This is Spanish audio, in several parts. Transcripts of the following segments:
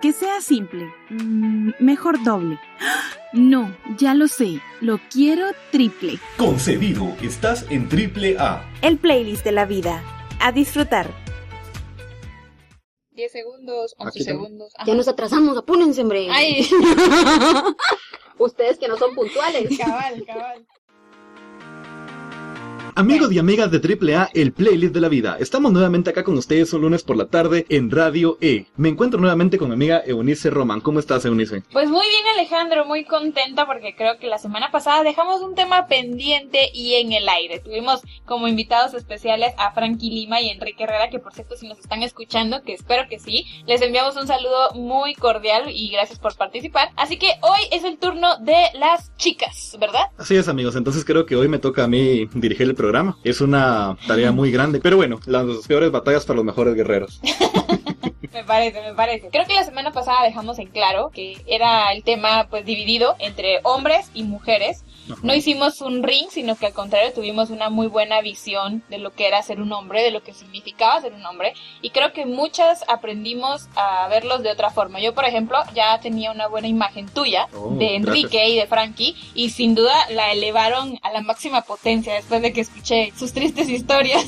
que sea simple. Mm, mejor doble. No, ya lo sé. Lo quiero triple. Concedido, estás en triple A. El playlist de la vida. A disfrutar. 10 segundos, 11 segundos. Ya nos atrasamos, apúrense, hombre. Ay. Ustedes que no son puntuales. Cabal, cabal. Amigos y amigas de AAA, el playlist de la vida. Estamos nuevamente acá con ustedes un lunes por la tarde en Radio E. Me encuentro nuevamente con mi amiga Eunice Román. ¿Cómo estás, Eunice? Pues muy bien, Alejandro, muy contenta porque creo que la semana pasada dejamos un tema pendiente y en el aire. Tuvimos como invitados especiales a Frankie Lima y Enrique Herrera, que por cierto, si nos están escuchando, que espero que sí, les enviamos un saludo muy cordial y gracias por participar. Así que hoy es el turno de las chicas, ¿verdad? Así es, amigos. Entonces creo que hoy me toca a mí dirigir el programa. Es una tarea muy grande, pero bueno, las peores batallas para los mejores guerreros. Me parece, me parece. Creo que la semana pasada dejamos en claro que era el tema pues dividido entre hombres y mujeres. No hicimos un ring, sino que al contrario tuvimos una muy buena visión de lo que era ser un hombre, de lo que significaba ser un hombre. Y creo que muchas aprendimos a verlos de otra forma. Yo, por ejemplo, ya tenía una buena imagen tuya Oh, de Enrique gracias. y de Frankie. Y sin duda la elevaron a la máxima potencia después de que escuché sus tristes historias.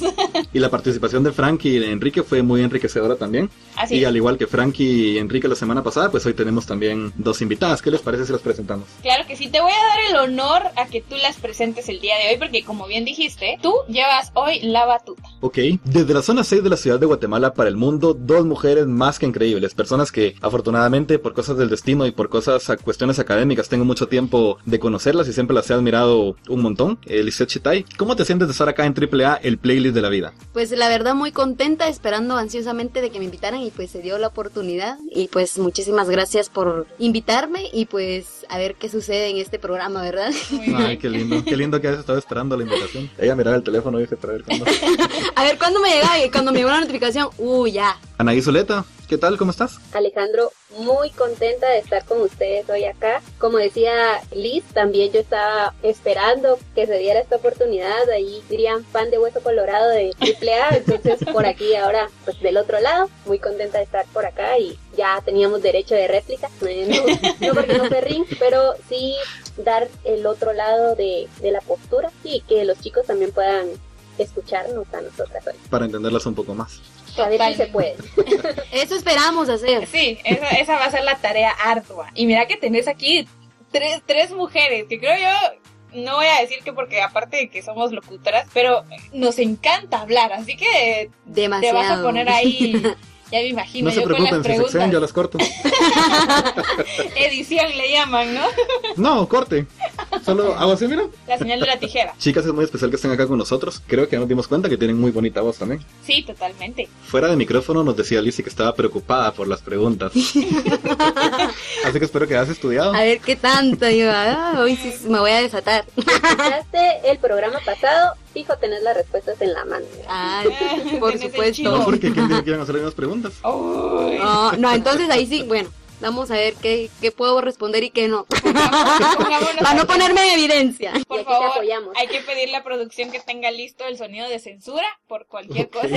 Y la participación de Frankie y de Enrique fue muy enriquecedora también. Así y al igual que Frankie y Enrique la semana pasada, pues hoy tenemos también dos invitadas. ¿Qué les parece si las presentamos? Claro que sí, te voy a dar el honor a que tú las presentes el día de hoy, porque como bien dijiste, tú llevas hoy la batuta. Ok, desde la zona 6 de la ciudad de Guatemala para el mundo, dos mujeres más que increíbles, personas que afortunadamente por cosas del destino y por cosas, a cuestiones académicas, tengo mucho tiempo de conocerlas y siempre las he admirado un montón. Elisette Chitay, ¿cómo te sientes de estar acá en AAA, el playlist de la vida? Pues la verdad muy contenta, esperando ansiosamente de que me invitaran y pues se dio la oportunidad. Y pues muchísimas gracias por invitarme y pues a ver qué sucede en este programa, ¿verdad? Ay, qué lindo, qué lindo que has estado esperando la invitación. Ella miraba el teléfono y dice, para ver cuándo. A ver cuándo me llega y cuando me llegó la notificación, uh, ya. Anaí Zuleta, ¿qué tal? ¿Cómo estás? Alejandro, muy contenta de estar con ustedes hoy acá. Como decía Liz, también yo estaba esperando que se diera esta oportunidad. Ahí dirían fan de Hueso Colorado de AAA. Entonces, por aquí ahora, pues del otro lado, muy contenta de estar por acá y ya teníamos derecho de réplica. No, no porque no fue ring, pero sí dar el otro lado de, de la postura y que los chicos también puedan escucharnos a nosotras hoy. Para entenderlas un poco más. A ver si se puede. Eso esperamos hacer. Sí, esa, esa va a ser la tarea ardua. Y mira que tenés aquí tres, tres mujeres, que creo yo, no voy a decir que porque aparte de que somos locutoras, pero nos encanta hablar, así que Demasiado. te vas a poner ahí, ya me imagino, No se yo con las preocupen, si se yo las corto. Edición le llaman, ¿no? No, corte. Solo hago así, mira. La señal de la tijera. Chicas, es muy especial que estén acá con nosotros. Creo que ya nos dimos cuenta que tienen muy bonita voz también. Sí, totalmente. Fuera de micrófono nos decía Lizzie que estaba preocupada por las preguntas. Así que espero que hayas estudiado. A ver qué tanto. Yo, ah, hoy sí me voy a desatar. escuchaste el programa pasado, fijo tenés las respuestas en la mano. Ay, por supuesto. No, porque ¿quién dijo que iban a hacer las mismas preguntas? No, no, entonces ahí sí, bueno, vamos a ver qué, qué puedo responder y qué no. Para no ponerme en evidencia. Por favor, apoyamos. hay que pedirle a producción que tenga listo el sonido de censura por cualquier cosa.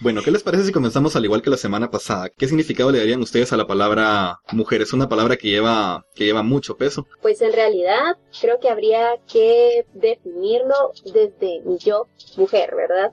Bueno, ¿qué les parece si comenzamos al igual que la semana pasada? ¿Qué significado le darían ustedes a la palabra mujer? Es una palabra que lleva, que lleva mucho peso. Pues en realidad creo que habría que definirlo desde mi yo, mujer, ¿verdad?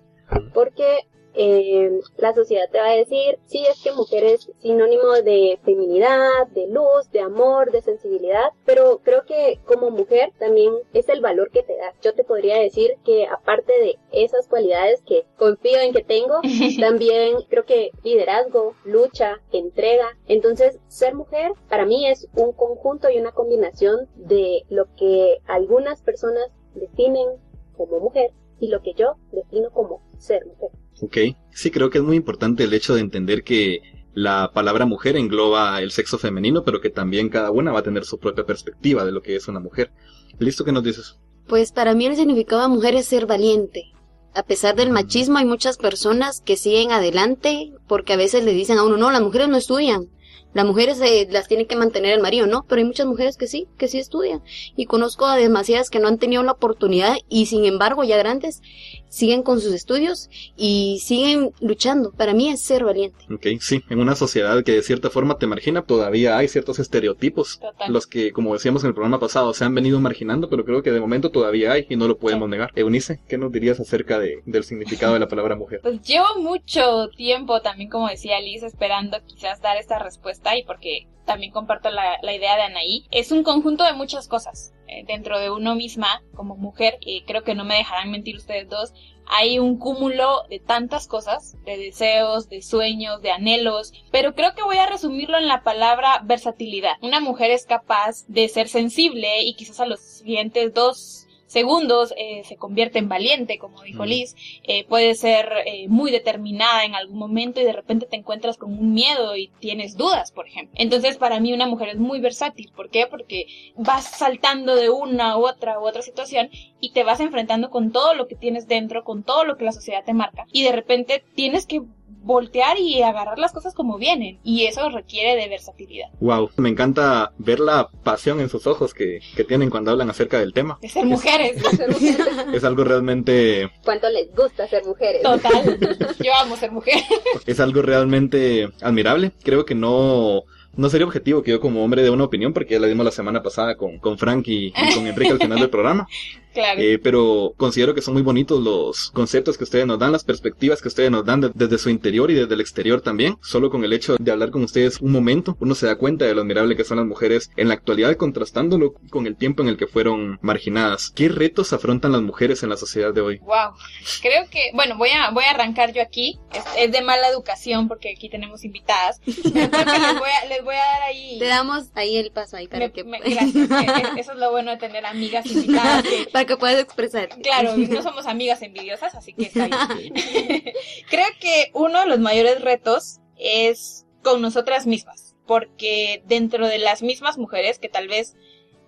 Porque eh, la sociedad te va a decir, sí, es que mujer es sinónimo de feminidad, de luz, de amor, de sensibilidad, pero creo que como mujer también es el valor que te da. Yo te podría decir que aparte de esas cualidades que confío en que tengo, también creo que liderazgo, lucha, entrega. Entonces, ser mujer para mí es un conjunto y una combinación de lo que algunas personas definen como mujer y lo que yo defino como ser mujer. ¿Ok? Sí, creo que es muy importante el hecho de entender que la palabra mujer engloba el sexo femenino, pero que también cada una va a tener su propia perspectiva de lo que es una mujer. ¿Listo? ¿Qué nos dices? Pues para mí el significado de mujer es ser valiente. A pesar del machismo hay muchas personas que siguen adelante porque a veces le dicen a uno, no, las mujeres no estudian. Las mujeres eh, las tiene que mantener el marido, ¿no? Pero hay muchas mujeres que sí, que sí estudian. Y conozco a demasiadas que no han tenido la oportunidad y sin embargo ya grandes siguen con sus estudios y siguen luchando. Para mí es ser valiente. Ok, sí, en una sociedad que de cierta forma te margina, todavía hay ciertos estereotipos, Total. los que, como decíamos en el programa pasado, se han venido marginando, pero creo que de momento todavía hay y no lo podemos negar. Eunice, ¿qué nos dirías acerca de, del significado de la palabra mujer? Pues llevo mucho tiempo también, como decía Liz, esperando quizás dar esta respuesta y porque también comparto la, la idea de Anaí. Es un conjunto de muchas cosas eh, dentro de uno misma como mujer. Y creo que no me dejarán mentir ustedes dos. Hay un cúmulo de tantas cosas, de deseos, de sueños, de anhelos, pero creo que voy a resumirlo en la palabra versatilidad. Una mujer es capaz de ser sensible y quizás a los siguientes dos segundos eh, se convierte en valiente, como dijo Mm. Liz, eh, puede ser eh, muy determinada en algún momento y de repente te encuentras con un miedo y tienes dudas, por ejemplo. Entonces, para mí una mujer es muy versátil. ¿Por qué? Porque vas saltando de una u otra u otra situación y te vas enfrentando con todo lo que tienes dentro, con todo lo que la sociedad te marca y de repente tienes que voltear y agarrar las cosas como vienen y eso requiere de versatilidad, Wow, me encanta ver la pasión en sus ojos que, que tienen cuando hablan acerca del tema. de ser mujeres. Ser mujeres. Es algo realmente, ¿Cuánto les gusta ser mujeres? Total. Yo amo ser mujer. es algo realmente admirable. Creo que no, no sería objetivo que yo como hombre dé una opinión porque ya la dimos la semana pasada con, con Frank y, y con Enrique al final del programa. Claro. Eh, pero considero que son muy bonitos los conceptos que ustedes nos dan, las perspectivas que ustedes nos dan de- desde su interior y desde el exterior también. Solo con el hecho de hablar con ustedes un momento, uno se da cuenta de lo admirable que son las mujeres en la actualidad, contrastándolo con el tiempo en el que fueron marginadas. ¿Qué retos afrontan las mujeres en la sociedad de hoy? Wow. Creo que, bueno, voy a, voy a arrancar yo aquí. Es, es de mala educación porque aquí tenemos invitadas. Pero creo que les voy a, les voy a dar ahí. Te damos ahí el paso ahí para me- que me- gracias. que- que Eso es lo bueno de tener amigas invitadas. que- que puedas expresar. Claro, no somos amigas envidiosas, así que está bien. Creo que uno de los mayores retos es con nosotras mismas, porque dentro de las mismas mujeres, que tal vez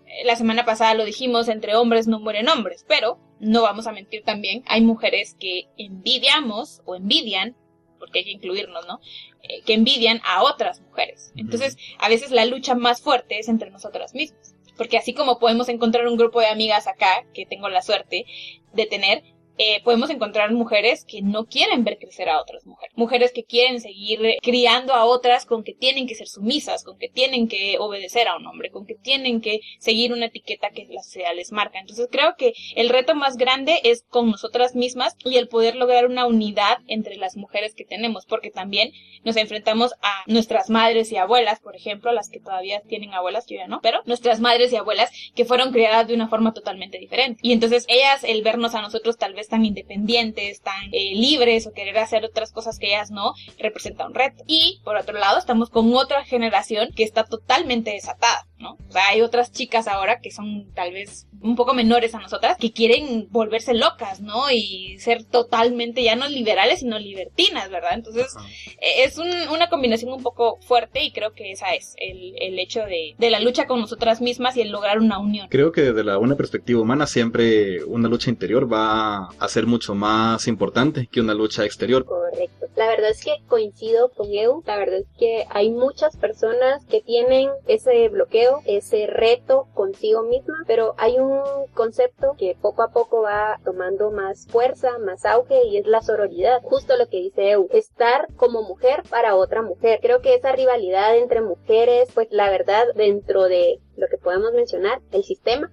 eh, la semana pasada lo dijimos, entre hombres no mueren hombres, pero no vamos a mentir también, hay mujeres que envidiamos o envidian, porque hay que incluirnos, ¿no? Eh, que envidian a otras mujeres. Entonces, a veces la lucha más fuerte es entre nosotras mismas. Porque así como podemos encontrar un grupo de amigas acá, que tengo la suerte de tener, eh, podemos encontrar mujeres que no quieren ver crecer a otras mujeres. Mujeres que quieren seguir criando a otras con que tienen que ser sumisas, con que tienen que obedecer a un hombre, con que tienen que seguir una etiqueta que la sociedad les marca. Entonces creo que el reto más grande es con nosotras mismas y el poder lograr una unidad entre las mujeres que tenemos, porque también nos enfrentamos a nuestras madres y abuelas, por ejemplo, las que todavía tienen abuelas, yo ya no, pero nuestras madres y abuelas que fueron criadas de una forma totalmente diferente. Y entonces ellas, el vernos a nosotros tal vez tan independientes, tan eh, libres o querer hacer otras cosas que ellas no, representa un reto. Y por otro lado, estamos con otra generación que está totalmente desatada, ¿no? O sea, hay otras chicas ahora que son tal vez un poco menores a nosotras que quieren volverse locas, ¿no? Y ser totalmente ya no liberales, sino libertinas, ¿verdad? Entonces, eh, es un- una combinación un poco fuerte y creo que esa es el, el hecho de, de la lucha con nosotras mismas y el lograr una unión. Creo que desde la, una perspectiva humana siempre una lucha interior va a ser mucho más importante que una lucha exterior. Correcto. La verdad es que coincido con Eu. La verdad es que hay muchas personas que tienen ese bloqueo, ese reto consigo misma, pero hay un concepto que poco a poco va tomando más fuerza, más auge y es la sororidad. Justo lo que dice Eu, estar como mujer para otra mujer. Creo que esa rivalidad entre mujeres, pues la verdad, dentro de lo que podemos mencionar, el sistema,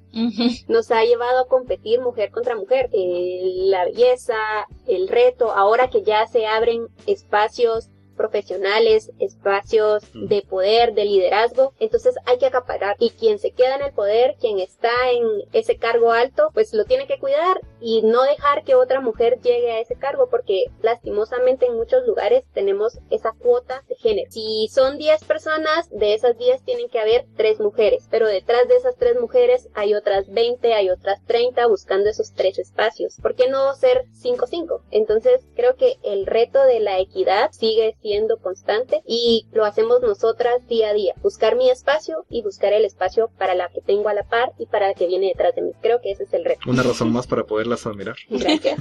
nos ha llevado a competir mujer contra mujer. Eh, la belleza, el reto, ahora que ya se abren espacios profesionales, espacios de poder, de liderazgo, entonces hay que acaparar y quien se queda en el poder, quien está en ese cargo alto, pues lo tiene que cuidar y no dejar que otra mujer llegue a ese cargo porque lastimosamente en muchos lugares tenemos esa cuota de género. Si son 10 personas, de esas 10 tienen que haber 3 mujeres, pero detrás de esas 3 mujeres hay otras 20, hay otras 30 buscando esos 3 espacios. ¿Por qué no ser 5-5? Entonces creo que el reto de la equidad sigue siendo constante y lo hacemos nosotras día a día. Buscar mi espacio y buscar el espacio para la que tengo a la par y para la que viene detrás de mí. Creo que ese es el reto. Una razón más para poderlas admirar. Gracias.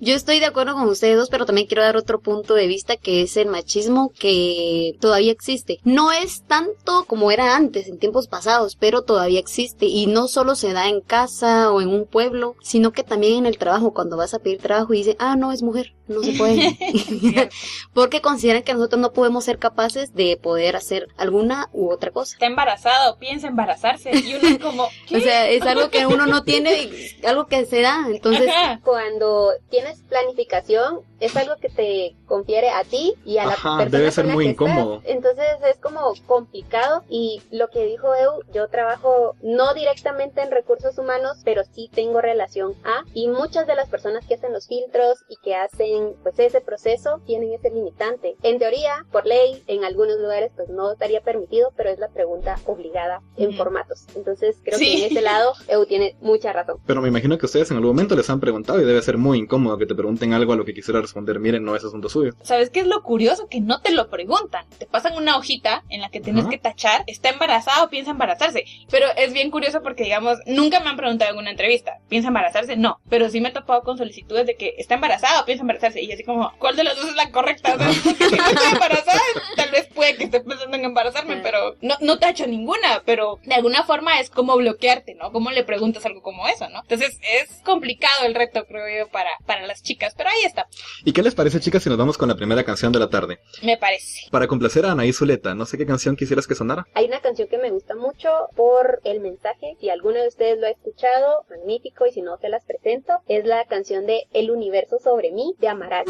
Yo estoy de acuerdo con ustedes dos, pero también quiero dar otro punto de vista que es el machismo que todavía existe. No es tanto como era antes, en tiempos pasados, pero todavía existe y no solo se da en casa o en un pueblo, sino que también en el trabajo, cuando vas a pedir trabajo y dice, ah, no, es mujer, no se puede. Porque consideran que nosotros no podemos ser capaces de poder hacer alguna u otra cosa. Está embarazado, piensa embarazarse y uno es como, ¿qué? O sea, es algo que uno no tiene, algo que se da. Entonces, Ajá. Cuando tienes planificación, es algo que te confiere a ti y a la Ajá, persona debe ser con la muy que incómodo. estás. Entonces es como complicado y lo que dijo Eu, yo trabajo no directamente en recursos humanos, pero sí tengo relación a y muchas de las personas que hacen los filtros y que hacen pues ese proceso tienen ese limitante. En teoría, por ley, en algunos lugares pues no estaría permitido, pero es la pregunta obligada en Ujú. formatos. Entonces creo Sí. que en ese lado Eu tiene mucha razón. Pero me imagino que ustedes en algún momento les han preguntado y debe ser muy incómodo que te pregunten algo a lo que quisiera responder, miren, no es asunto suyo. ¿Sabes qué es lo curioso? Que no te lo preguntan. Te pasan una hojita en la que tienes que tachar, ¿está embarazada o piensa embarazarse? Pero es bien curioso porque, digamos, nunca me han preguntado en una entrevista, ¿piensa embarazarse? No. Pero sí me he topado con solicitudes de que está embarazada o piensa embarazarse. Y así como, ¿cuál de las dos es la correcta? O sea, porque si no estoy embarazada, tal vez puede que esté pensando en embarazarme, pero no, no tacho ninguna. Pero de alguna forma es como bloquearte, ¿no? ¿Cómo le preguntas algo como eso, no? Entonces es complicado el reto, creo yo, para, para las chicas. Pero ahí está, ¿Y qué les parece, chicas, si nos vamos con la primera canción de la tarde? me parece. Para complacer a Anaí Zuleta, no sé qué canción quisieras que sonara. Hay una canción que me gusta mucho por el mensaje. Si alguno de ustedes lo ha escuchado, magnífico. Y si no, se las presento. Es la canción de El universo sobre mí de Amaral.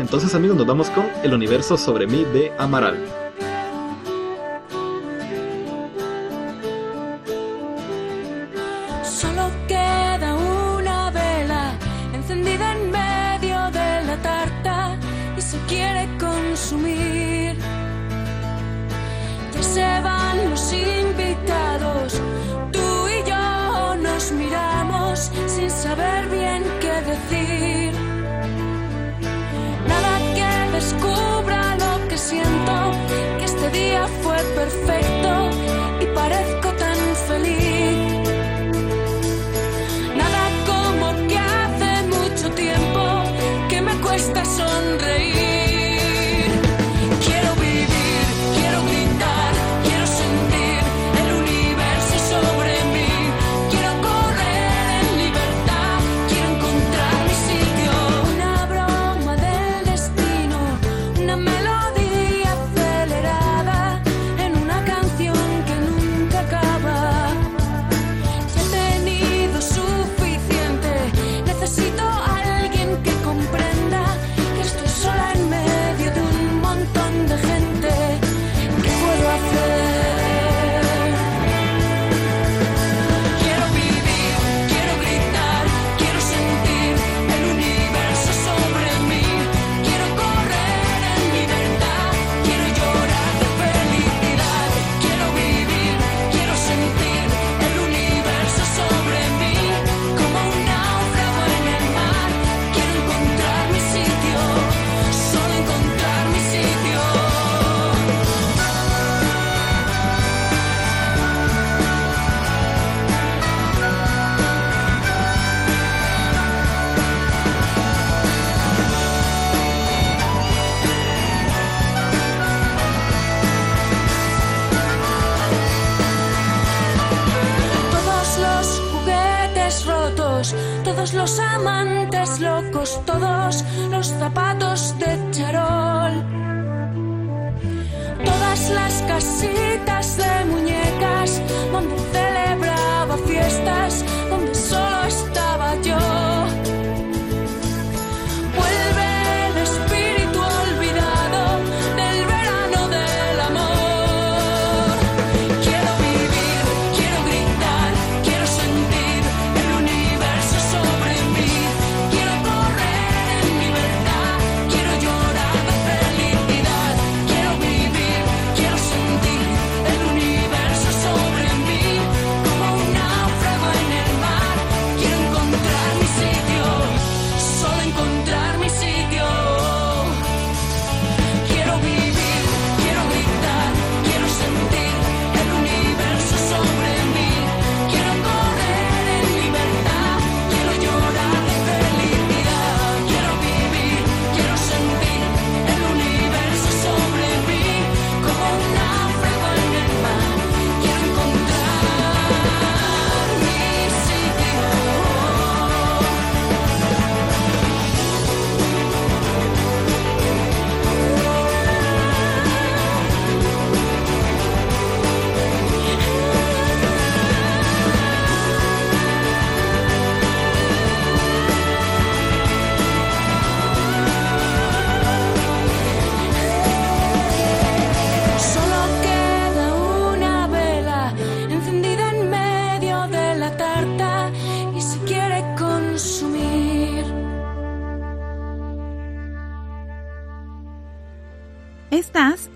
Entonces, amigos, nos vamos con El universo sobre mí de Amaral.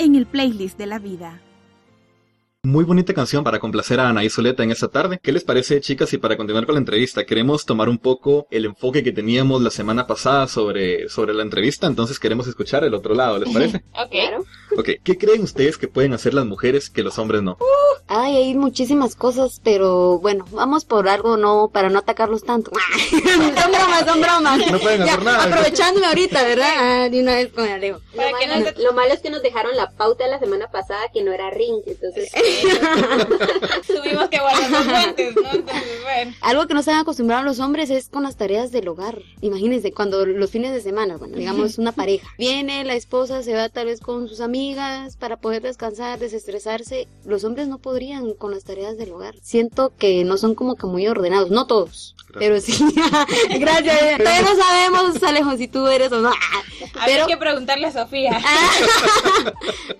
En el playlist de la vida. Muy bonita canción para complacer a Anaí Soleta en esta tarde. ¿Qué les parece, chicas? Y para continuar con la entrevista, queremos tomar un poco el enfoque que teníamos la semana pasada sobre, sobre la entrevista, entonces queremos escuchar el otro lado, ¿les parece? Ok. Ok, ¿qué creen ustedes que pueden hacer las mujeres que los hombres no? Ay, hay muchísimas cosas, pero bueno, vamos por algo no para no atacarlos tanto. son bromas, son bromas. No pueden hacer nada. Aprovechándome ahorita, ¿verdad? Ah, de una vez con el Alejo. Lo no te- lo malo es que nos dejaron la pauta la semana pasada que no era ring, entonces Tuvimos que guardar los guantes, ¿no? Entonces, bueno. Algo que no están acostumbrados los hombres es con las tareas del hogar. Imagínense, cuando los fines de semana, bueno, digamos una pareja, viene la esposa, se va tal vez con sus amigas para poder descansar, desestresarse. Los hombres no podrían con las tareas del hogar. Siento que no son como que muy ordenados, no todos, pero sí. Gracias. Todavía no sabemos, Alejo, si tú eres o no. Pero que preguntarle a Sofía.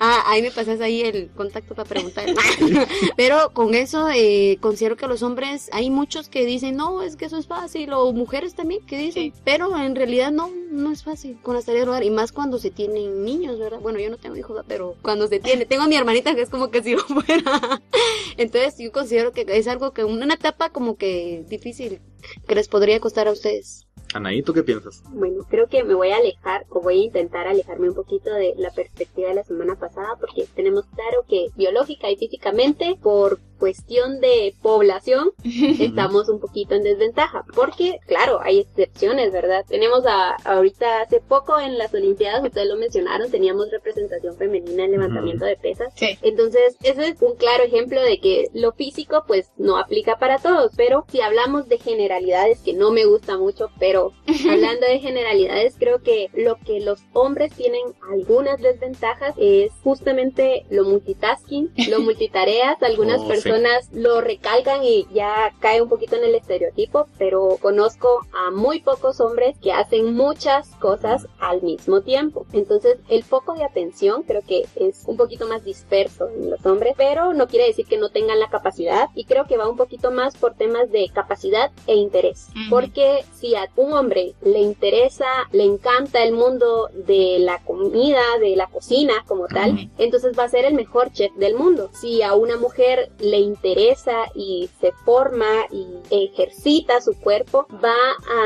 Ah, ahí me pasas ahí el contacto para preguntar. Pero con eso eh, considero que los hombres, hay muchos que dicen, no, es que eso es fácil, o mujeres también que dicen, Sí. pero en realidad no, no es fácil con las tareas del hogar, y más cuando se tienen niños, ¿verdad? Bueno, yo no tengo hijos, pero cuando se tiene, tengo a mi hermanita que es como que si lo fuera. Entonces yo considero que es algo que, una etapa como que difícil, que les podría costar a ustedes. Anaí, ¿tú qué piensas? Bueno, creo que me voy a alejar o voy a intentar alejarme un poquito de la perspectiva de la semana pasada porque tenemos claro que biológica y físicamente por cuestión de población estamos un poquito en desventaja porque claro hay excepciones verdad tenemos a ahorita hace poco en las olimpiadas ustedes lo mencionaron teníamos representación femenina en levantamiento de pesas Sí. entonces, ese es un claro ejemplo de que lo físico pues no aplica para todos, pero si hablamos de generalidades, que no me gusta mucho, pero hablando de generalidades, creo que lo que los hombres tienen algunas desventajas es justamente lo multitasking, lo multitareas, algunas Oh, sí. Personas lo recalcan y ya cae un poquito en el estereotipo, pero conozco a muy pocos hombres que hacen muchas cosas al mismo tiempo. Entonces, el foco de atención creo que es un poquito más disperso en los hombres, pero no quiere decir que no tengan la capacidad y creo que va un poquito más por temas de capacidad e interés. Ujú. Porque si a un hombre le interesa, le encanta el mundo de la comida, de la cocina como tal, Ujú. entonces va a ser el mejor chef del mundo. Si a una mujer le interesa y se forma y ejercita su cuerpo, va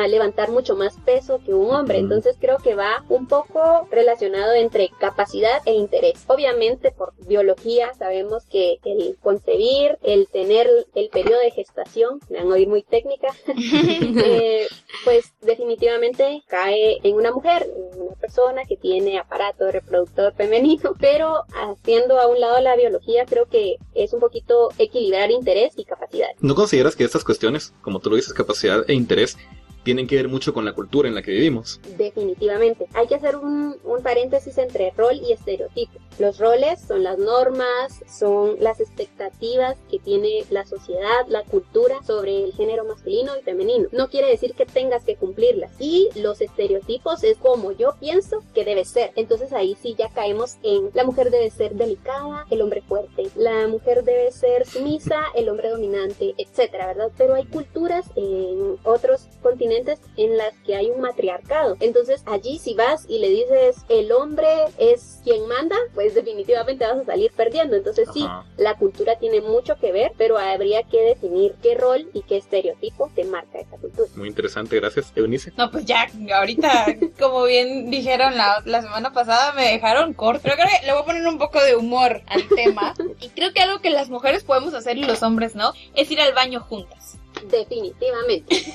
a levantar mucho más peso que un hombre. Entonces creo que va un poco relacionado entre capacidad e interés. Obviamente por biología sabemos que el concebir, el tener el periodo de gestación, me van a oír muy técnica, eh, pues definitivamente cae en una mujer, en una persona que tiene aparato reproductor femenino, pero haciendo a un lado la biología creo que es un poquito equilibrar interés y capacidad. ¿No consideras que estas cuestiones, como tú lo dices, capacidad e interés, tienen que ver mucho con la cultura en la que vivimos? Definitivamente. Hay que hacer un, paréntesis entre rol y estereotipo. Los roles son las normas, son las expectativas que tiene la sociedad, la cultura sobre el género masculino y femenino. No quiere decir que tengas que cumplirlas. Y los estereotipos es como yo pienso que debe ser. Entonces ahí sí ya caemos en la mujer debe ser delicada, el hombre fuerte, la mujer debe ser sumisa, el hombre dominante, etcétera, ¿verdad? Pero hay culturas en otros continentes en las que hay un matriarcado. Entonces allí si vas y le dices el hombre es quien manda, pues definitivamente vas a salir perdiendo. Entonces sí, Ajá. la cultura tiene mucho que ver, pero habría que definir qué rol y qué estereotipo te marca esa cultura. Muy interesante, gracias. Eunice. No, pues ya, ahorita, como bien dijeron la, la semana pasada, me dejaron corto. Pero creo que le voy a poner un poco de humor al tema. Y creo que algo que las mujeres podemos hacer y los hombres no, es ir al baño juntas. Definitivamente.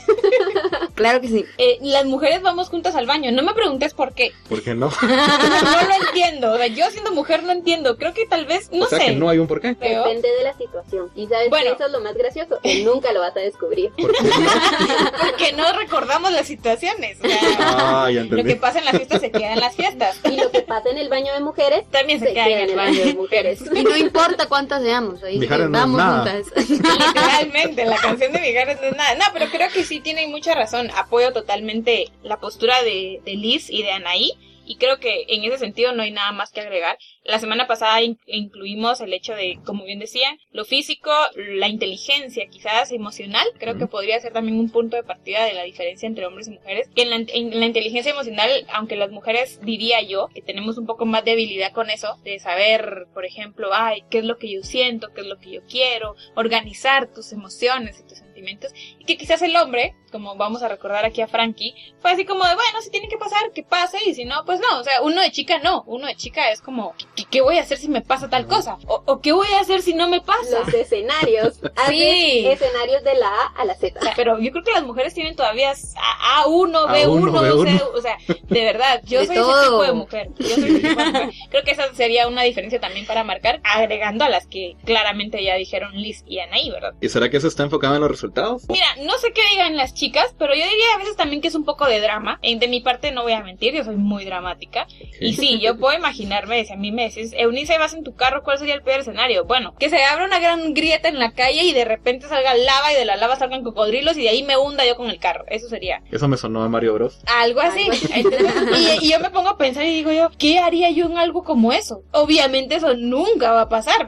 Claro que sí. Eh, las mujeres vamos juntas al baño. No me preguntes por qué. ¿Por qué no? No lo entiendo. O sea, yo siendo mujer no entiendo. Creo que tal vez, no o sea sé. que no hay un por qué. Depende de la situación. Y sabes Bueno. que eso es lo más gracioso, que nunca lo vas a descubrir. ¿Por qué no? Porque no recordamos las situaciones. O sea, Ah, ya lo que pasa en las fiestas se queda en las fiestas. Y lo que pasa en el baño de mujeres También se, se queda en el baño de mujeres. Y no importa cuántas seamos, ahí vamos nada. juntas. Literalmente, la canción de No es nada. No, pero creo que sí tienen mucha razón. Apoyo totalmente la postura de, de Liz y de Anaí. Y creo que en ese sentido no hay nada más que agregar. La semana pasada in- incluimos el hecho de, como bien decían, lo físico, la inteligencia quizás emocional, creo que podría ser también un punto de partida de la diferencia entre hombres y mujeres. Que en la, en la inteligencia emocional, aunque las mujeres diría yo que tenemos un poco más de habilidad con eso, de saber, por ejemplo, ay, qué es lo que yo siento, qué es lo que yo quiero, organizar tus emociones y tus sentimientos, que quizás el hombre, como vamos a recordar aquí a Frankie, fue así como de, bueno, si tiene que pasar, que pase, y si no, pues no, o sea, uno de chica no, uno de chica es como, ¿qué, qué voy a hacer si me pasa tal cosa? O, o ¿qué voy a hacer si no me pasa? Los escenarios. Sí. escenarios de la A a la Z. O sea, pero yo creo que las mujeres tienen todavía A- A1, A1, B1, B1. C- o sea, de verdad, yo De soy ese todo. tipo de mujer. Yo soy ese tipo de mujer. Creo que esa sería una diferencia también para marcar, agregando a las que claramente ya dijeron Liz y Anaí, ¿verdad? ¿Y será que eso está enfocado en los resultados? Mira, no sé qué digan las chicas, pero yo diría a veces también que es un poco de drama. De mi parte no voy a mentir, yo soy muy dramática. Y sí, yo puedo imaginarme, si a mí me decís, Eunice, vas en tu carro, ¿cuál sería el peor escenario? Bueno, que se abra una gran grieta en la calle y de repente salga lava y de la lava salgan cocodrilos y de ahí me hunda yo con el carro. Eso sería Eso me sonó a Mario Bros. algo así. Algo así. Entonces, y, y yo me pongo a pensar y digo yo, ¿qué haría yo en algo como eso? Obviamente eso nunca va a pasar.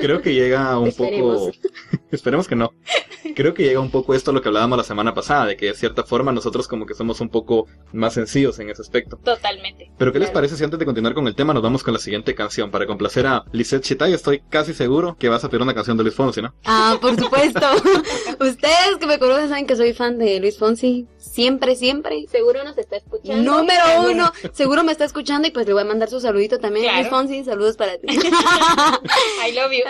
Creo que llega un Esperemos. poco... Esperemos que no. Creo que llega un poco esto a lo que hablábamos la semana pasada, de que de cierta forma nosotros como que somos un poco más sencillos en ese aspecto. Totalmente. Pero ¿qué les parece si antes de continuar con el tema nos vamos con la siguiente canción? Para complacer a Lisette Chitay estoy casi seguro que vas a pedir una canción de Luis Fonsi, ¿no? Ah, por supuesto. Ustedes que me conocen saben que soy fan de Luis Fonsi. Siempre, siempre. Seguro nos está escuchando. Número uno. Seguro me está escuchando y pues le voy a mandar su saludito también. Claro. Luis Fonsi, saludos para ti. I love you.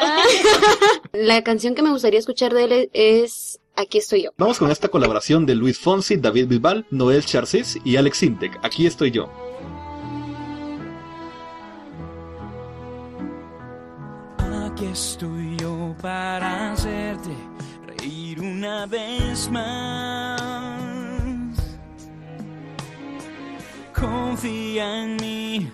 La canción que me gustaría escuchar de él es Aquí estoy yo. Vamos con esta colaboración de Luis Fonsi, David Bisbal, Noel Charcis y Alex Sintek. Aquí estoy yo. Aquí estoy yo para hacerte reír una vez más. Confía en mí,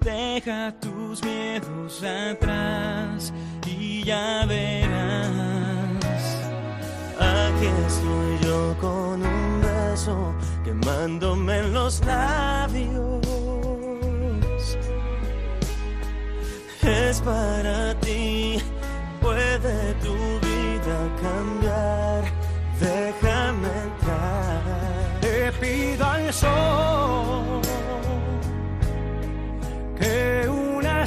deja tus miedos atrás y ya verás. Aquí estoy yo con un beso quemándome en los labios es para ti. Puede tu vida cambiar. Te que una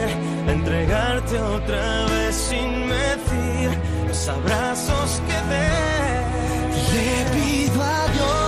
entregarte otra vez sin medir los abrazos que des. Le pido a Dios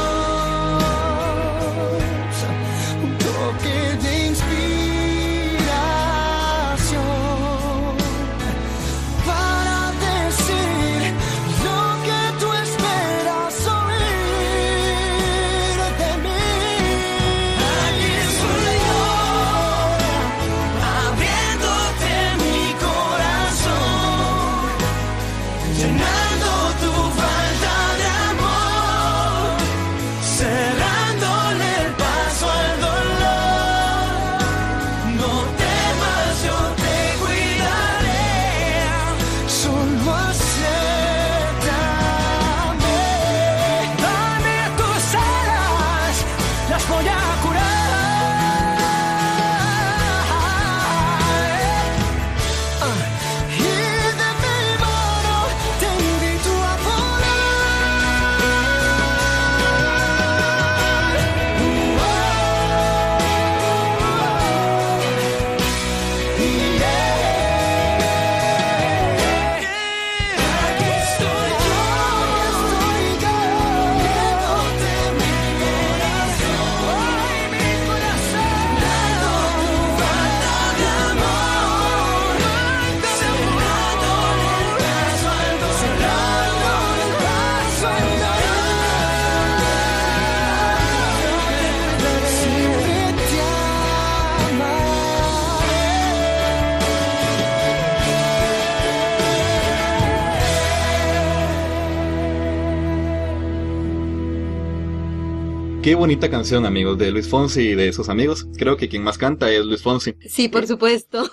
Qué bonita canción, amigos, de Luis Fonsi y de sus amigos. Creo que quien más canta es Luis Fonsi. Sí, por supuesto. Sí.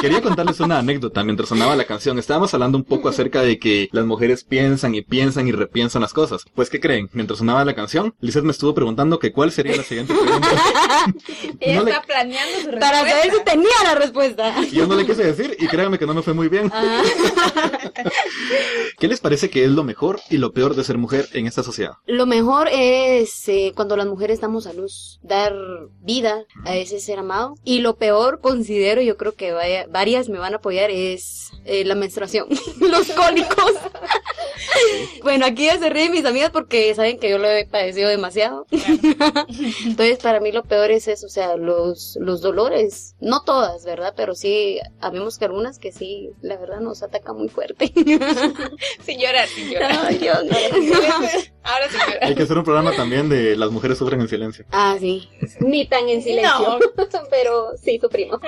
Quería contarles una anécdota mientras sonaba la canción. Estábamos hablando un poco acerca de que las mujeres piensan y piensan y repiensan las cosas. Pues, ¿qué creen? Mientras sonaba la canción, Lizeth me estuvo preguntando que cuál sería la siguiente pregunta. Ella No le- está planeando su Para respuesta. saber si tenía la respuesta. Y yo no le quise decir y créanme que no me fue muy bien. Ah. ¿Qué les parece que es lo mejor y lo peor de ser mujer en esta sociedad? Lo mejor es eh, cuando las mujeres damos a luz, dar vida a ese ser amado. Y lo peor, considero, yo creo que vaya- varias me van a apoyar, es eh, la menstruación, los cólicos. bueno, aquí ya se ríen mis amigas porque saben que yo lo he padecido demasiado. Entonces, para mí lo peor es eso, o sea, los, los dolores. No todas, ¿verdad? Pero sí, habemos que algunas que sí, la verdad, nos ataca muy fuerte. Sin llorar, sin llorar. Ay, Dios mío. Ahora sí llorar. Hay que hacer un programa también de las mujeres sufren en silencio. Ah, sí. Ni tan en silencio, pero sí sufrimos.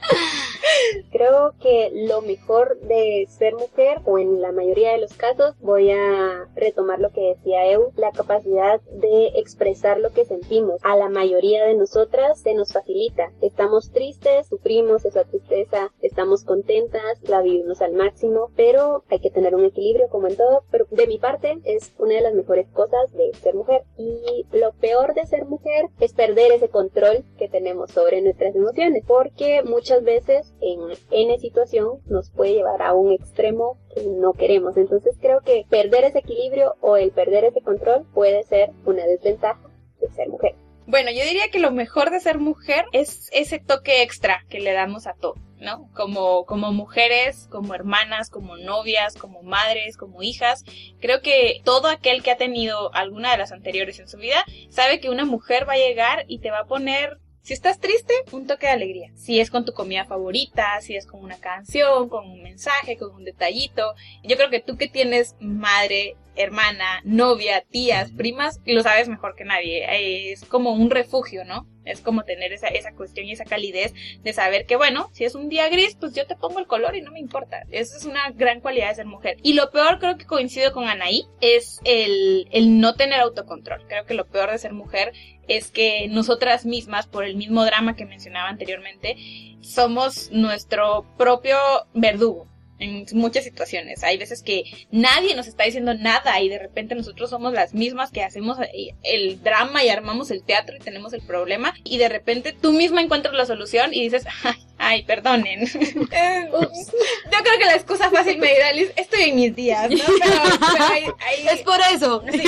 Creo que lo mejor de ser mujer, o en la mayoría de los casos, voy a retomar lo que decía Eu, la capacidad de expresar lo que sentimos. A la mayoría de nosotras se nos facilita. Estamos tristes, sufrimos esa tristeza, estamos contentas, la vivimos al máximo, pero hay que tener un equilibrio como en todo. Pero de mi parte es una de las mejores cosas de ser mujer. Y lo peor de ser mujer es perder ese control que tenemos sobre nuestras emociones, porque muchas veces en N situación nos puede llevar a un extremo que no queremos. Entonces creo que perder ese equilibrio o el perder ese control puede ser una desventaja de ser mujer. Bueno, yo diría que lo mejor de ser mujer es ese toque extra que le damos a todo, ¿no? Como, como mujeres, como hermanas, como novias, como madres, como hijas. Creo que todo aquel que ha tenido alguna de las anteriores en su vida sabe que una mujer va a llegar y te va a poner si estás triste, un toque de alegría. Si es con tu comida favorita, si es con una canción, con un mensaje, con un detallito. Yo creo que tú que tienes madre, hermana, novia, tías, primas, lo sabes mejor que nadie. Es como un refugio, ¿no? Es como tener esa, esa cuestión y esa calidez de saber que, bueno, si es un día gris, pues yo te pongo el color y no me importa. Esa es una gran cualidad de ser mujer. Y lo peor, creo que coincido con Anaí, es el, el no tener autocontrol. Creo que lo peor de ser mujer es que nosotras mismas, por el mismo drama que mencionaba anteriormente, somos nuestro propio verdugo en muchas situaciones. Hay veces que nadie nos está diciendo nada y de repente nosotros somos las mismas que hacemos eh, el drama y armamos el teatro y tenemos el problema y de repente tú misma encuentras la solución y dices, ay, ay perdonen. Eh, Ups. Yo creo que la excusa fácil me dirá, estoy en mis días, ¿no? Pero, pero hay, hay- Es por eso. Sí,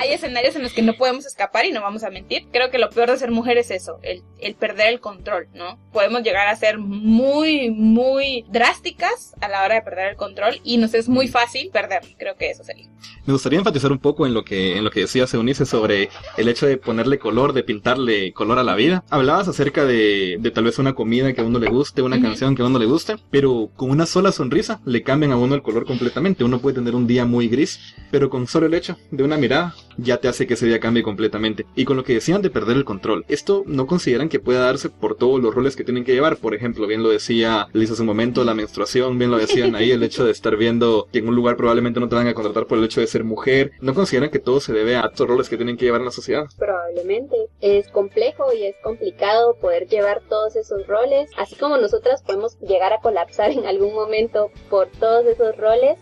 hay escenarios en los que no podemos escapar y no vamos a mentir. Creo que lo peor de ser mujer es eso, el, el perder el control, ¿no? Podemos llegar a ser muy, muy drásticas a la hora de perder el control y nos es muy fácil perder. Creo que eso sería. Me gustaría enfatizar un poco en lo que, en lo que decía Eunice sobre el hecho de ponerle color, de pintarle color a la vida. Hablabas acerca de, de tal vez una comida que a uno le guste, una canción que a uno le guste, pero con una sola sonrisa le cambian a uno el color completamente. Uno puede tener un día muy gris, pero con solo el hecho de una mirada ya te hace que ese día cambie completamente. Y con lo que decían de perder el control, esto no consideran que pueda darse por todos los roles que tienen que llevar. Por ejemplo, bien lo decía Liz hace un momento, la menstruación, bien lo decían ahí, el hecho de estar viendo que en un lugar probablemente no te van a contratar por el hecho de ser mujer. No consideran que todo se debe a estos roles que tienen que llevar en la sociedad. Probablemente es complejo y es complicado poder llevar todos esos roles, así como nosotras podemos llegar a colapsar en algún momento por todos esos roles.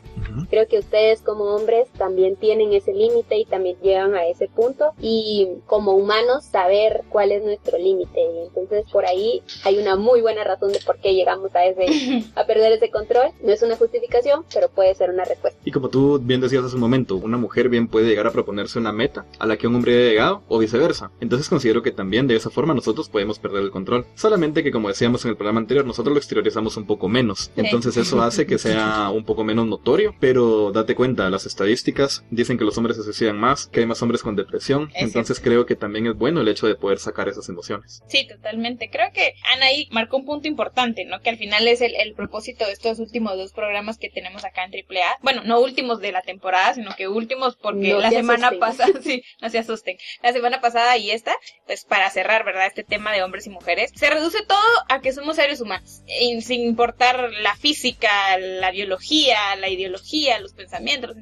Creo que ustedes como hombres también tienen ese límite y también llegan a ese punto y como humanos saber cuál es nuestro límite y entonces por ahí hay una muy buena razón de por qué llegamos a ese a perder ese control. No es una justificación, pero puede ser una respuesta. Y como tú bien decías hace un momento, una mujer bien puede llegar a proponerse una meta a la que un hombre haya llegado o viceversa. Entonces considero que también de esa forma nosotros podemos perder el control. Solamente que como decíamos en el programa anterior, nosotros lo exteriorizamos un poco menos. Entonces eso hace que sea un poco menos notorio, pero date cuenta, las estadísticas dicen que los hombres se suicidan más, que hay más hombres con depresión. Es Entonces creo que también es bueno el hecho de poder sacar esas emociones. Sí, totalmente. Creo que Anaí marcó un punto importante, ¿no? Que al final es el, el propósito de estos últimos dos programas que tenemos acá en AAA. Bueno, no últimos de la temporada, sino que últimos porque No la se semana pasada, sí, no se asusten. La semana pasada y esta, pues para cerrar, ¿verdad? Este tema de hombres y mujeres, se reduce todo a que somos seres humanos. Y sin importar la física, la biología, la ideología energía, los pensamientos,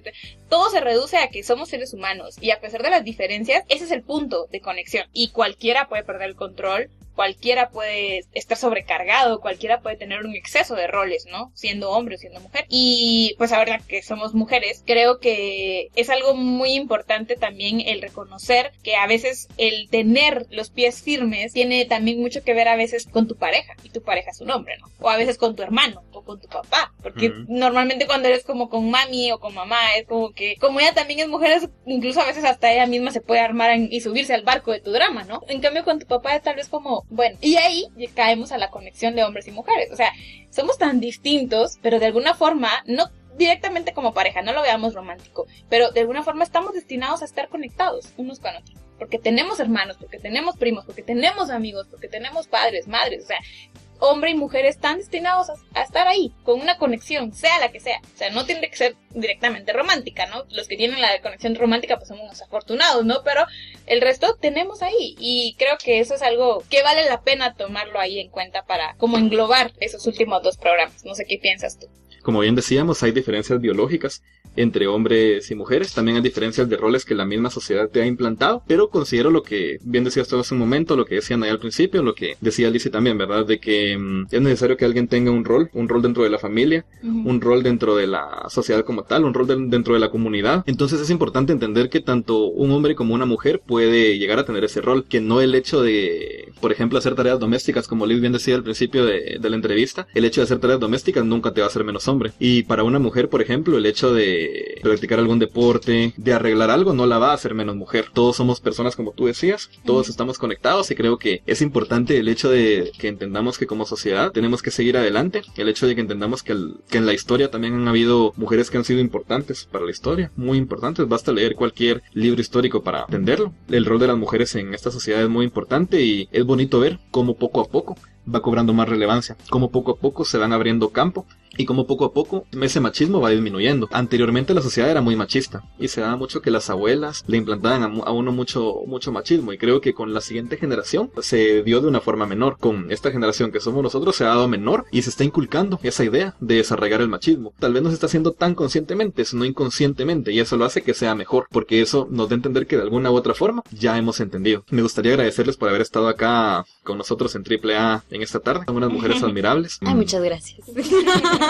todo se reduce a que somos seres humanos y a pesar de las diferencias, ese es el punto de conexión y cualquiera puede perder el control. Cualquiera puede estar sobrecargado, cualquiera puede tener un exceso de roles, ¿no? Siendo hombre o siendo mujer. Y pues ahora que somos mujeres, creo que es algo muy importante también el reconocer que a veces el tener los pies firmes tiene también mucho que ver a veces con tu pareja, y tu pareja es un hombre, ¿no? O a veces con tu hermano o con tu papá, porque normalmente cuando eres como con mami o con mamá, es como que, como ella también es mujer, es- incluso a veces hasta ella misma se puede armar en- y subirse al barco de tu drama, ¿no? En cambio con tu papá es tal vez como, bueno, y ahí caemos a la conexión de hombres y mujeres, o sea, somos tan distintos, pero de alguna forma, no directamente como pareja, no lo veamos romántico, pero de alguna forma estamos destinados a estar conectados unos con otros. Porque tenemos hermanos, porque tenemos primos, porque tenemos amigos, porque tenemos padres, madres, o sea, hombre y mujer están destinados a, estar ahí, con una conexión, sea la que sea. O sea, no tiene que ser directamente romántica, ¿no? Los que tienen la conexión romántica pues somos afortunados, ¿no? Pero el resto tenemos ahí y creo que eso es algo que vale la pena tomarlo ahí en cuenta para como englobar esos últimos dos programas. No sé qué piensas tú. Como bien decíamos, hay diferencias biológicas entre hombres y mujeres, también hay diferencias de roles que la misma sociedad te ha implantado, pero considero lo que bien decías tú hace un momento, lo que decían ahí al principio, lo que decía Alicia también, ¿verdad? De que mm, es necesario que alguien tenga un rol, un rol dentro de la familia, un rol dentro de la sociedad como tal, un rol de- dentro de la comunidad. Entonces es importante entender que tanto un hombre como una mujer puede llegar a tener ese rol, que no el hecho de, por ejemplo, hacer tareas domésticas, como Liz bien decía al principio de, de la entrevista, el hecho de hacer tareas domésticas nunca te va a hacer menos hombre. Y para una mujer, por ejemplo, el hecho de practicar algún deporte, de arreglar algo, no la va a hacer menos mujer. Todos somos personas como tú decías, todos estamos conectados y creo que es importante el hecho de que entendamos que como sociedad tenemos que seguir adelante, el hecho de que entendamos que, el- que en la historia también han habido mujeres que han sido importantes para la historia, muy importantes, basta leer cualquier libro histórico para entenderlo. El rol de las mujeres en esta sociedad es muy importante y es bonito ver cómo poco a poco va cobrando más relevancia, cómo poco a poco se van abriendo campo y cómo poco a poco ese machismo va disminuyendo. Anteriormente la sociedad era muy machista y se daba mucho que las abuelas le implantaban a, uno mucho, mucho machismo y creo que con la siguiente generación se dio de una forma menor. Con esta generación que somos nosotros se ha dado menor y se está inculcando esa idea de desarraigar el machismo. Tal vez no se está haciendo tan conscientemente, sino inconscientemente y eso lo hace que sea mejor porque eso nos da a entender que de alguna u otra forma ya hemos entendido. Me gustaría agradecerles por haber estado acá con nosotros en AAA en esta tarde. Son unas mujeres admirables. Ay, muchas gracias.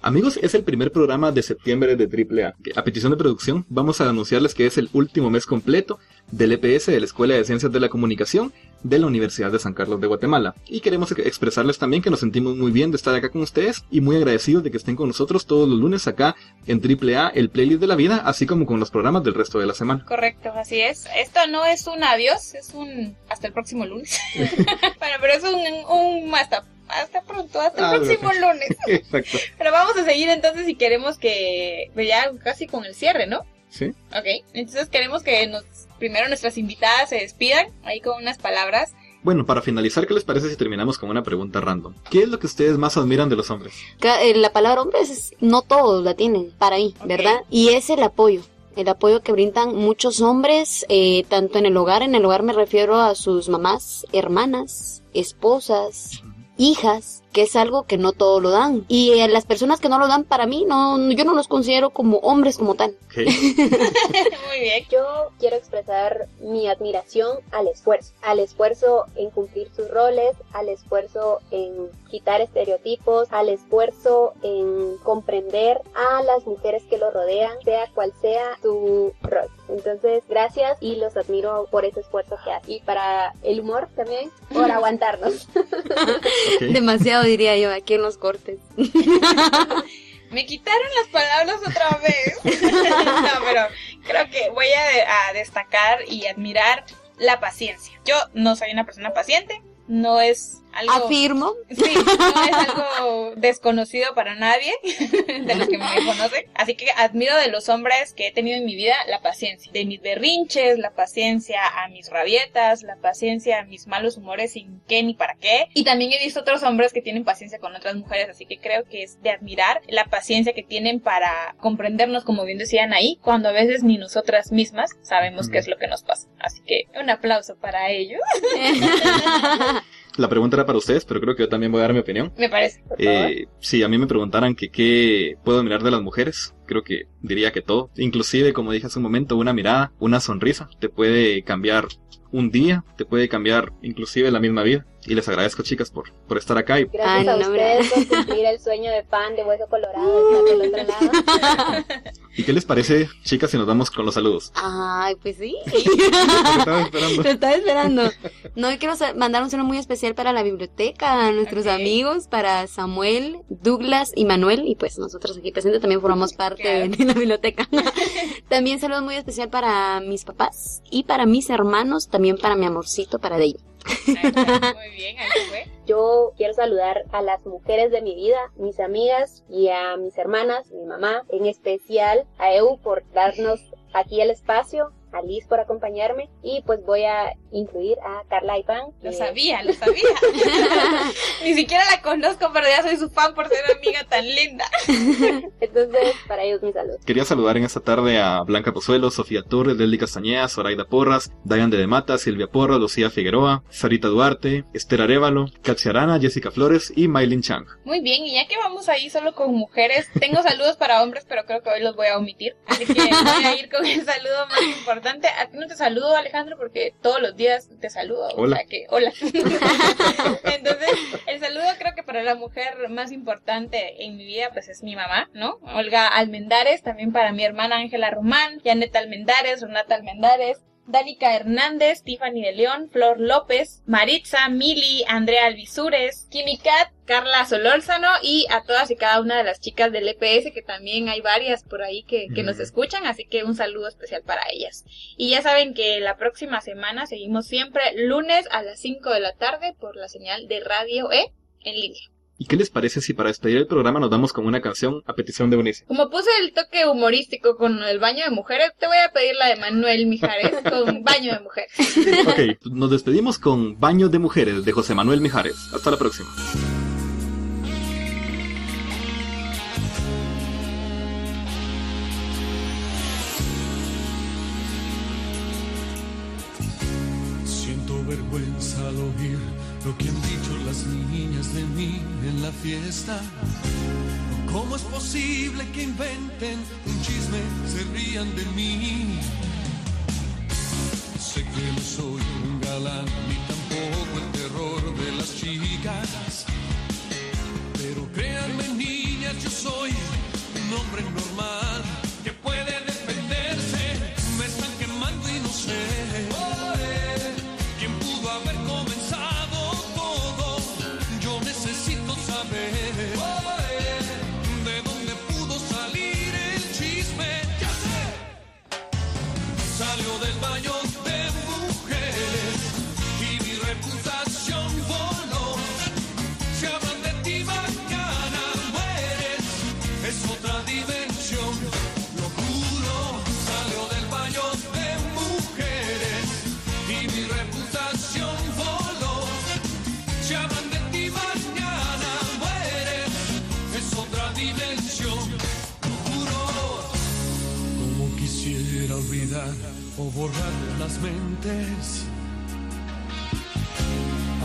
Amigos, es el primer programa de septiembre de AAA. A petición de producción, vamos a anunciarles que es el último mes completo del EPS de la Escuela de Ciencias de la Comunicación de la Universidad de San Carlos de Guatemala. Y queremos ex- expresarles también que nos sentimos muy bien de estar acá con ustedes y muy agradecidos de que estén con nosotros todos los lunes acá en AAA, el playlist de la vida, así como con los programas del resto de la semana. Correcto, así es. Esto no es un adiós, es un hasta el próximo lunes. bueno, pero es un, un hasta, hasta pronto, hasta el Ah, próximo lunes. Exacto. Pero vamos a seguir entonces y queremos que ya casi con el cierre, ¿no? ¿Sí? Ok, entonces queremos que nos primero nuestras invitadas se despidan ahí con unas palabras. Bueno, para finalizar, ¿qué les parece si terminamos con una pregunta random? ¿Qué es lo que ustedes más admiran de los hombres? Eh, La palabra hombres, es- no todos la tienen para mí. ¿verdad? Y es el apoyo. El apoyo que brindan muchos hombres, eh, tanto en el hogar, en el hogar me refiero a sus mamás, hermanas, esposas, hijas, que es algo que no todos lo dan. Y a las personas que no lo dan para mí, no, yo no los considero como hombres como tal. Muy bien. Yo quiero expresar mi admiración al esfuerzo, al esfuerzo en cumplir sus roles, al esfuerzo en quitar estereotipos, al esfuerzo en comprender a las mujeres que lo rodean, sea cual sea su rol. Entonces, gracias y los admiro por ese esfuerzo que hacen. Y para el humor también, por aguantarnos. Ok. Demasiado diría yo aquí en los cortes. Me quitaron las palabras otra vez. no, pero creo que voy a, a destacar y admirar la paciencia. Yo no soy una persona paciente, no es algo... Afirmo. Sí, no es algo desconocido para nadie de los que me conocen. Así que admiro de los hombres que he tenido en mi vida la paciencia. De mis berrinches, la paciencia a mis rabietas, la paciencia a mis malos humores sin qué ni para qué. Y también he visto otros hombres que tienen paciencia con otras mujeres. Así que creo que es de admirar la paciencia que tienen para comprendernos, como bien decían ahí, cuando a veces ni nosotras mismas sabemos qué es lo que nos pasa. Así que un aplauso para ellos. La pregunta era para ustedes, pero creo que yo también voy a dar mi opinión. Me parece. Por favor. Eh, si a mí me preguntaran que qué puedo mirar de las mujeres, creo que diría que todo. Inclusive, como dije hace un momento, una mirada, una sonrisa, te puede cambiar un día, te puede cambiar inclusive la misma vida. Y les agradezco, chicas, por, por estar acá. Y Gracias Ay, a no, ustedes por cumplir el sueño de fan de Hueso Colorado está del otro lado. ¿Y qué les parece, chicas, si nos vamos con los saludos? Ay, pues sí. Porque estaba esperando. Te estaba esperando. No, y quiero mandar un saludo muy especial para la biblioteca, a nuestros amigos, para Samuel, Douglas y Manuel, y pues nosotros aquí presentes también formamos parte Claro. de la biblioteca. también saludos muy especial para mis papás y para mis hermanos, también para mi amorcito, para David. Muy bien, ahí fue. Yo quiero saludar a las mujeres de mi vida, mis amigas y a mis hermanas, mi mamá, en especial a Eu por darnos aquí el espacio, a Liz por acompañarme y pues voy a incluir a Carla Iván. Lo que- sabía, lo sabía. Ni siquiera la conozco, pero ya soy su fan por ser amiga tan linda. Entonces, para ellos mi salud. Quería saludar en esta tarde a Blanca Pozuelo, Sofía Torres, Leslie Castañeda, Zoraida Porras, Dayan de Mata, Silvia Porras, Lucía Figueroa, Sarita Duarte, Esther Arevalo, Katsia Arana, Jessica Flores y Maylin Chang. Muy bien, y ya que vamos ahí solo con mujeres, tengo saludos para hombres, pero creo que hoy los voy a omitir. Así que voy a ir con el saludo más importante. A ti no te saludo, Alejandro, porque todos los días te saludo. Hola. O sea que, hola. Entonces, el saludo creo que para la mujer más importante en mi vida, pues es mi mamá, ¿no? Olga Almendares, también para mi hermana Ángela Román, Janet Almendares, Renata Almendares, Danica Hernández, Tiffany de León, Flor López, Maritza, Mili, Andrea Alvisures, Kimikat, Carla Solórzano y a todas y cada una de las chicas del EPS, que también hay varias por ahí que, que nos escuchan, así que un saludo especial para ellas. Y ya saben que la próxima semana seguimos siempre lunes a las 5 de la tarde por la señal de Radio E en línea. ¿Y qué les parece si para despedir el programa nos damos con una canción a petición de Eunice? Como puse el toque humorístico con el baño de mujeres, te voy a pedir la de Manuel Mijares con baño de mujeres. Ok, nos despedimos con Baño de Mujeres de José Manuel Mijares. Hasta la próxima. Siento vergüenza al oír lo que han dicho las niñas de mí la fiesta. ¿Cómo es posible que inventen un chisme, se rían de mí? Sé que no soy un galán ni tampoco el terror de las chicas. Pero créanme niñas, yo soy un hombre normal borrar las mentes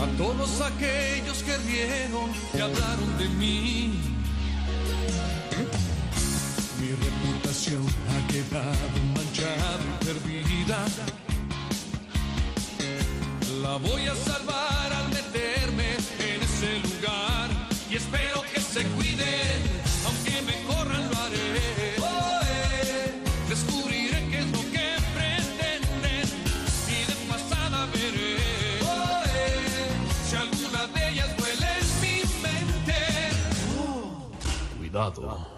a todos aquellos que rieron y hablaron de mí. Mi reputación ha quedado manchada y perdida. La voy a salvar なと思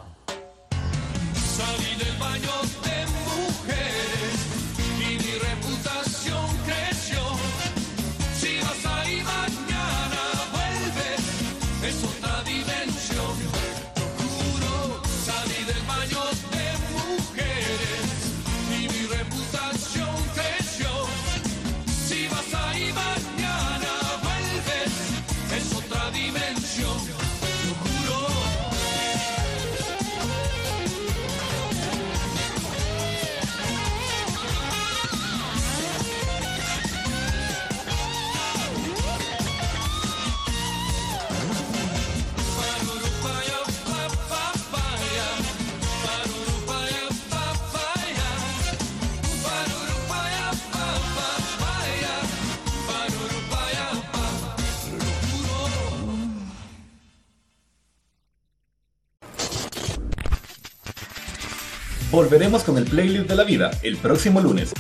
Volveremos con el playlist de la vida el próximo lunes.